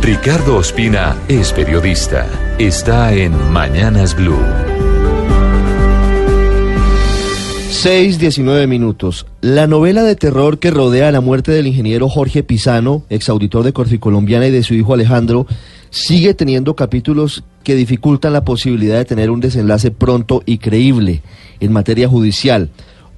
Ricardo Ospina es periodista. Está en Mañanas Blue. 6, 19 minutos. La novela de terror que rodea la muerte del ingeniero Jorge Pisano, exauditor de Corficolombiana y de su hijo Alejandro, sigue teniendo capítulos que dificultan la posibilidad de tener un desenlace pronto y creíble en materia judicial.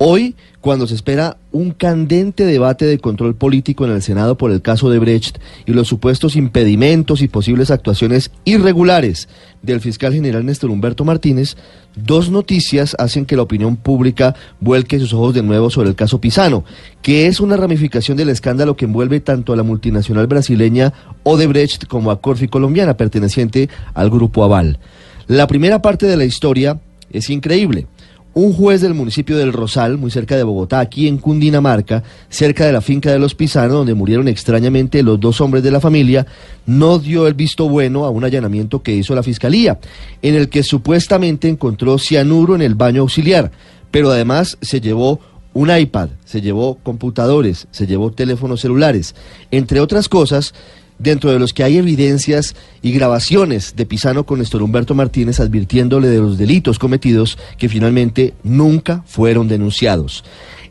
Hoy, cuando se espera un candente debate de control político en el Senado por el caso de Brecht y los supuestos impedimentos y posibles actuaciones irregulares del fiscal general Néstor Humberto Martínez, dos noticias hacen que la opinión pública vuelque sus ojos de nuevo sobre el caso Pisano, que es una ramificación del escándalo que envuelve tanto a la multinacional brasileña Odebrecht como a Corfi colombiana perteneciente al grupo Aval. La primera parte de la historia es increíble. Un juez del municipio del Rosal, muy cerca de Bogotá, aquí en Cundinamarca, cerca de la finca de los Pisano, donde murieron extrañamente los dos hombres de la familia, no dio el visto bueno a un allanamiento que hizo la fiscalía, en el que supuestamente encontró cianuro en el baño auxiliar, pero además se llevó un iPad, se llevó computadores, se llevó teléfonos celulares, entre otras cosas dentro de los que hay evidencias y grabaciones de Pisano con Néstor Humberto Martínez advirtiéndole de los delitos cometidos que finalmente nunca fueron denunciados.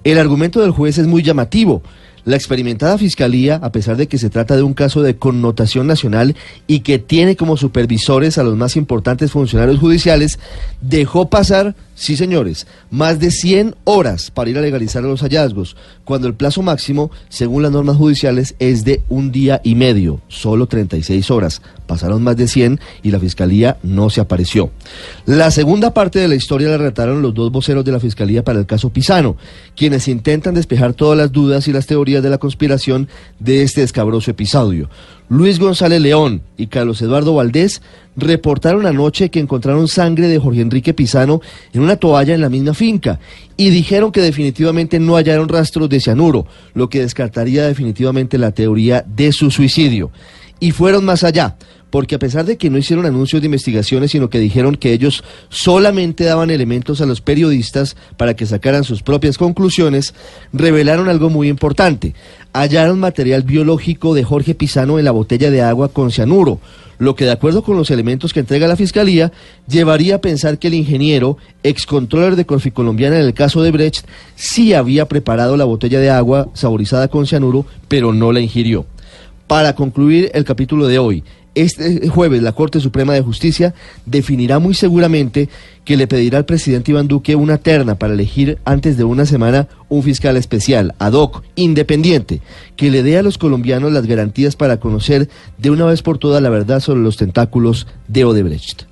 El argumento del juez es muy llamativo. La experimentada fiscalía, a pesar de que se trata de un caso de connotación nacional y que tiene como supervisores a los más importantes funcionarios judiciales, dejó pasar Sí, señores, más de 100 horas para ir a legalizar los hallazgos, cuando el plazo máximo, según las normas judiciales, es de un día y medio, solo 36 horas. Pasaron más de 100 y la fiscalía no se apareció. La segunda parte de la historia la relataron los dos voceros de la fiscalía para el caso Pisano, quienes intentan despejar todas las dudas y las teorías de la conspiración de este escabroso episodio. Luis González León y Carlos Eduardo Valdés reportaron anoche que encontraron sangre de Jorge Enrique Pisano en una toalla en la misma finca y dijeron que definitivamente no hallaron rastros de cianuro, lo que descartaría definitivamente la teoría de su suicidio. Y fueron más allá porque a pesar de que no hicieron anuncios de investigaciones, sino que dijeron que ellos solamente daban elementos a los periodistas para que sacaran sus propias conclusiones, revelaron algo muy importante. Hallaron material biológico de Jorge Pisano en la botella de agua con cianuro, lo que de acuerdo con los elementos que entrega la Fiscalía, llevaría a pensar que el ingeniero, excontroller de Colombiana en el caso de Brecht, sí había preparado la botella de agua saborizada con cianuro, pero no la ingirió. Para concluir el capítulo de hoy, este jueves la Corte Suprema de Justicia definirá muy seguramente que le pedirá al presidente Iván Duque una terna para elegir antes de una semana un fiscal especial, ad hoc, independiente, que le dé a los colombianos las garantías para conocer de una vez por todas la verdad sobre los tentáculos de Odebrecht.